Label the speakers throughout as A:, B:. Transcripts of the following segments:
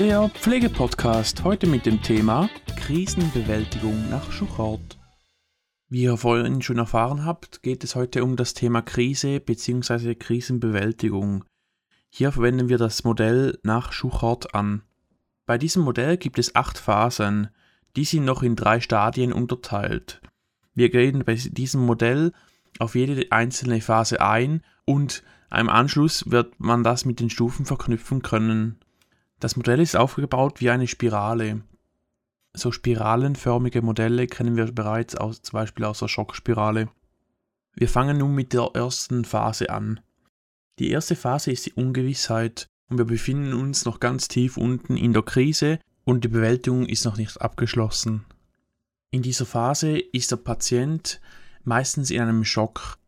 A: Der Pflegepodcast heute mit dem Thema Krisenbewältigung nach Schuchart. Wie ihr vorhin schon erfahren habt, geht es heute um das Thema Krise bzw. Krisenbewältigung. Hier verwenden wir das Modell nach Schuchart an. Bei diesem Modell gibt es acht Phasen. Die sind noch in drei Stadien unterteilt. Wir gehen bei diesem Modell auf jede einzelne Phase ein und im Anschluss wird man das mit den Stufen verknüpfen können. Das Modell ist aufgebaut wie eine Spirale. So spiralenförmige Modelle kennen wir bereits aus, zum Beispiel aus der Schockspirale. Wir fangen nun mit der ersten Phase an. Die erste Phase ist die Ungewissheit und wir befinden uns noch ganz tief unten in der Krise und die Bewältigung ist noch nicht abgeschlossen. In dieser Phase ist der Patient meistens in einem Schock.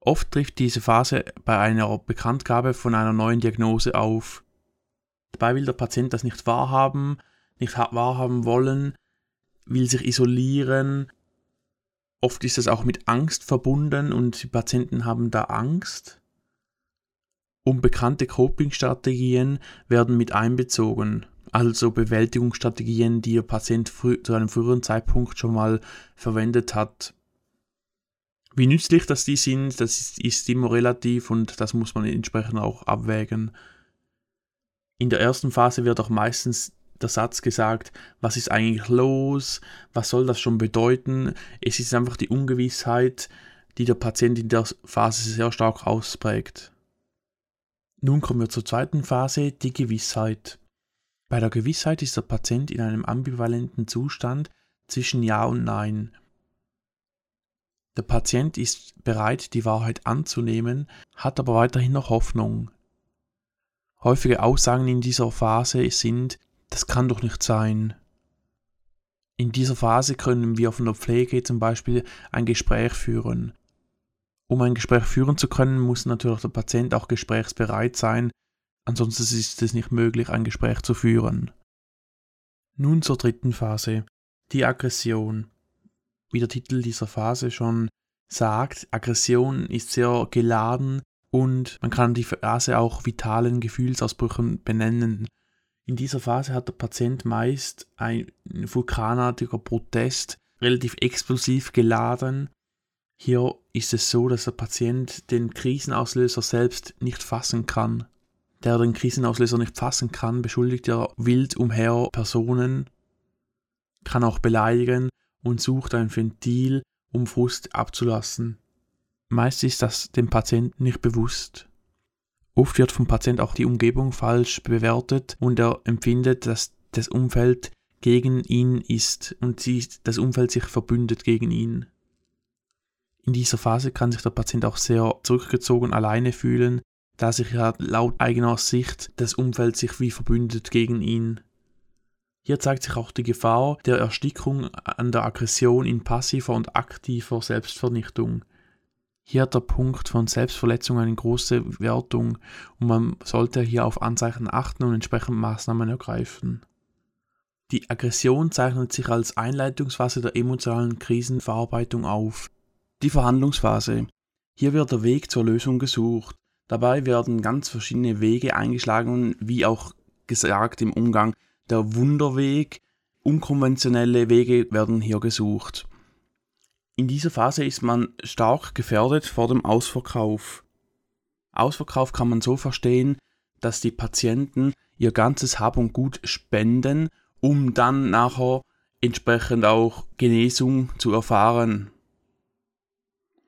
A: Oft trifft diese Phase bei einer Bekanntgabe von einer neuen Diagnose auf. Dabei will der Patient das nicht wahrhaben, nicht wahrhaben wollen, will sich isolieren. Oft ist es auch mit Angst verbunden und die Patienten haben da Angst. Unbekannte Coping-Strategien werden mit einbezogen, also Bewältigungsstrategien, die der Patient zu einem früheren Zeitpunkt schon mal verwendet hat. Wie nützlich das die sind, das ist, ist immer relativ und das muss man entsprechend auch abwägen. In der ersten Phase wird auch meistens der Satz gesagt, was ist eigentlich los, was soll das schon bedeuten. Es ist einfach die Ungewissheit, die der Patient in der Phase sehr stark ausprägt. Nun kommen wir zur zweiten Phase, die Gewissheit. Bei der Gewissheit ist der Patient in einem ambivalenten Zustand zwischen Ja und Nein. Der Patient ist bereit, die Wahrheit anzunehmen, hat aber weiterhin noch Hoffnung. Häufige Aussagen in dieser Phase sind, das kann doch nicht sein. In dieser Phase können wir von der Pflege zum Beispiel ein Gespräch führen. Um ein Gespräch führen zu können, muss natürlich der Patient auch gesprächsbereit sein, ansonsten ist es nicht möglich, ein Gespräch zu führen. Nun zur dritten Phase, die Aggression wie der Titel dieser Phase schon sagt, Aggression ist sehr geladen und man kann die Phase auch vitalen Gefühlsausbrüchen benennen. In dieser Phase hat der Patient meist ein vulkanartiger Protest, relativ explosiv geladen. Hier ist es so, dass der Patient den Krisenauslöser selbst nicht fassen kann. Der den Krisenauslöser nicht fassen kann, beschuldigt er wild umher Personen, kann auch beleidigen und sucht ein Ventil, um Frust abzulassen. Meist ist das dem Patienten nicht bewusst. Oft wird vom Patient auch die Umgebung falsch bewertet und er empfindet, dass das Umfeld gegen ihn ist und das Umfeld sich verbündet gegen ihn. In dieser Phase kann sich der Patient auch sehr zurückgezogen alleine fühlen, da sich ja laut eigener Sicht das Umfeld sich wie verbündet gegen ihn. Hier zeigt sich auch die Gefahr der Erstickung an der Aggression in passiver und aktiver Selbstvernichtung. Hier hat der Punkt von Selbstverletzung eine große Wertung und man sollte hier auf Anzeichen achten und entsprechend Maßnahmen ergreifen. Die Aggression zeichnet sich als Einleitungsphase der emotionalen Krisenverarbeitung auf. Die Verhandlungsphase. Hier wird der Weg zur Lösung gesucht. Dabei werden ganz verschiedene Wege eingeschlagen, wie auch gesagt im Umgang der Wunderweg. Unkonventionelle Wege werden hier gesucht. In dieser Phase ist man stark gefährdet vor dem Ausverkauf. Ausverkauf kann man so verstehen, dass die Patienten ihr ganzes Hab und Gut spenden, um dann nachher entsprechend auch Genesung zu erfahren.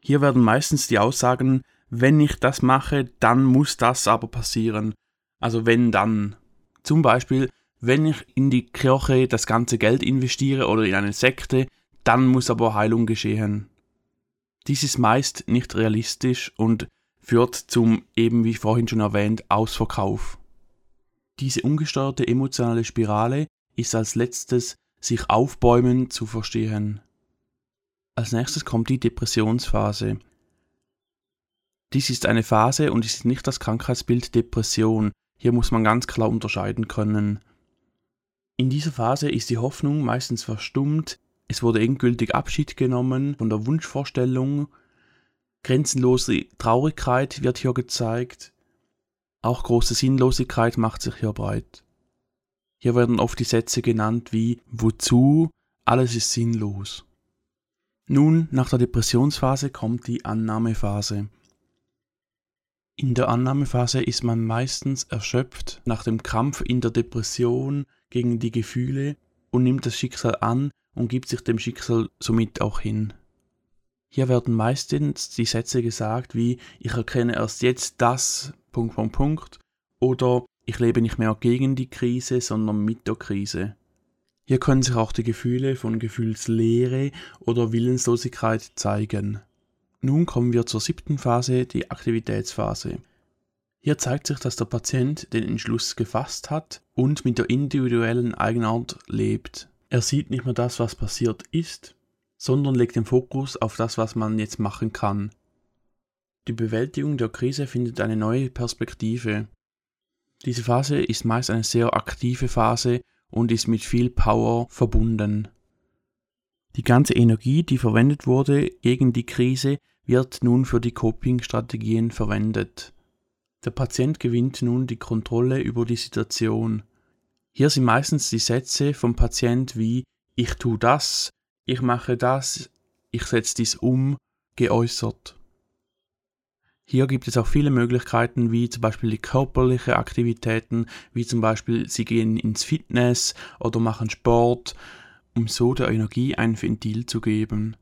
A: Hier werden meistens die Aussagen, wenn ich das mache, dann muss das aber passieren. Also wenn dann. Zum Beispiel, wenn ich in die Kirche das ganze Geld investiere oder in eine Sekte, dann muss aber Heilung geschehen. Dies ist meist nicht realistisch und führt zum, eben wie vorhin schon erwähnt, Ausverkauf. Diese ungesteuerte emotionale Spirale ist als letztes sich aufbäumen zu verstehen. Als nächstes kommt die Depressionsphase. Dies ist eine Phase und ist nicht das Krankheitsbild Depression. Hier muss man ganz klar unterscheiden können. In dieser Phase ist die Hoffnung meistens verstummt, es wurde endgültig Abschied genommen von der Wunschvorstellung, grenzenlose Traurigkeit wird hier gezeigt, auch große Sinnlosigkeit macht sich hier breit. Hier werden oft die Sätze genannt wie wozu, alles ist sinnlos. Nun, nach der Depressionsphase kommt die Annahmephase. In der Annahmephase ist man meistens erschöpft nach dem Kampf in der Depression gegen die Gefühle und nimmt das Schicksal an und gibt sich dem Schicksal somit auch hin. Hier werden meistens die Sätze gesagt wie ich erkenne erst jetzt das Punkt Punkt Punkt oder ich lebe nicht mehr gegen die Krise, sondern mit der Krise. Hier können sich auch die Gefühle von Gefühlsleere oder Willenslosigkeit zeigen. Nun kommen wir zur siebten Phase, die Aktivitätsphase. Hier zeigt sich, dass der Patient den Entschluss gefasst hat und mit der individuellen Eigenart lebt. Er sieht nicht mehr das, was passiert ist, sondern legt den Fokus auf das, was man jetzt machen kann. Die Bewältigung der Krise findet eine neue Perspektive. Diese Phase ist meist eine sehr aktive Phase und ist mit viel Power verbunden. Die ganze Energie, die verwendet wurde gegen die Krise, wird nun für die Coping-Strategien verwendet. Der Patient gewinnt nun die Kontrolle über die Situation. Hier sind meistens die Sätze vom Patient wie ich tu das, ich mache das, ich setze dies um, geäußert. Hier gibt es auch viele Möglichkeiten, wie zum Beispiel die körperliche Aktivitäten, wie zum Beispiel sie gehen ins Fitness oder machen Sport, um so der Energie ein Ventil zu geben.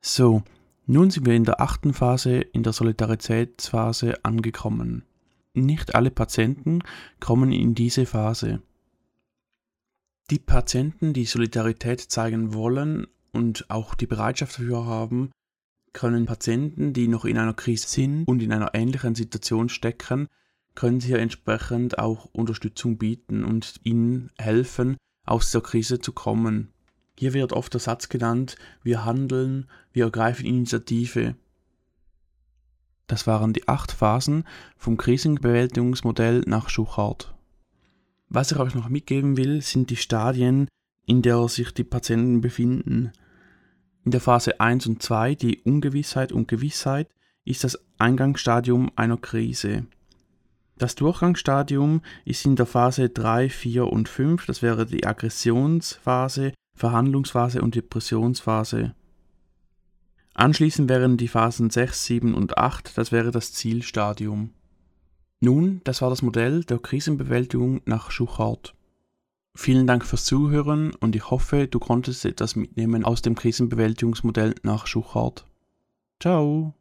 A: So, nun sind wir in der achten Phase, in der Solidaritätsphase angekommen. Nicht alle Patienten kommen in diese Phase. Die Patienten, die Solidarität zeigen wollen und auch die Bereitschaft dafür haben, können Patienten, die noch in einer Krise sind und in einer ähnlichen Situation stecken, können sie entsprechend auch Unterstützung bieten und ihnen helfen, aus der Krise zu kommen. Hier wird oft der Satz genannt, wir handeln, wir ergreifen Initiative. Das waren die acht Phasen vom Krisenbewältigungsmodell nach Schuchart. Was ich euch noch mitgeben will, sind die Stadien, in der sich die Patienten befinden. In der Phase 1 und 2, die Ungewissheit und Gewissheit, ist das Eingangsstadium einer Krise. Das Durchgangsstadium ist in der Phase 3, 4 und 5, das wäre die Aggressionsphase, Verhandlungsphase und Depressionsphase. Anschließend wären die Phasen 6, 7 und 8, das wäre das Zielstadium. Nun, das war das Modell der Krisenbewältigung nach Schuchart. Vielen Dank fürs Zuhören und ich hoffe, du konntest etwas mitnehmen aus dem Krisenbewältigungsmodell nach Schuchart. Ciao!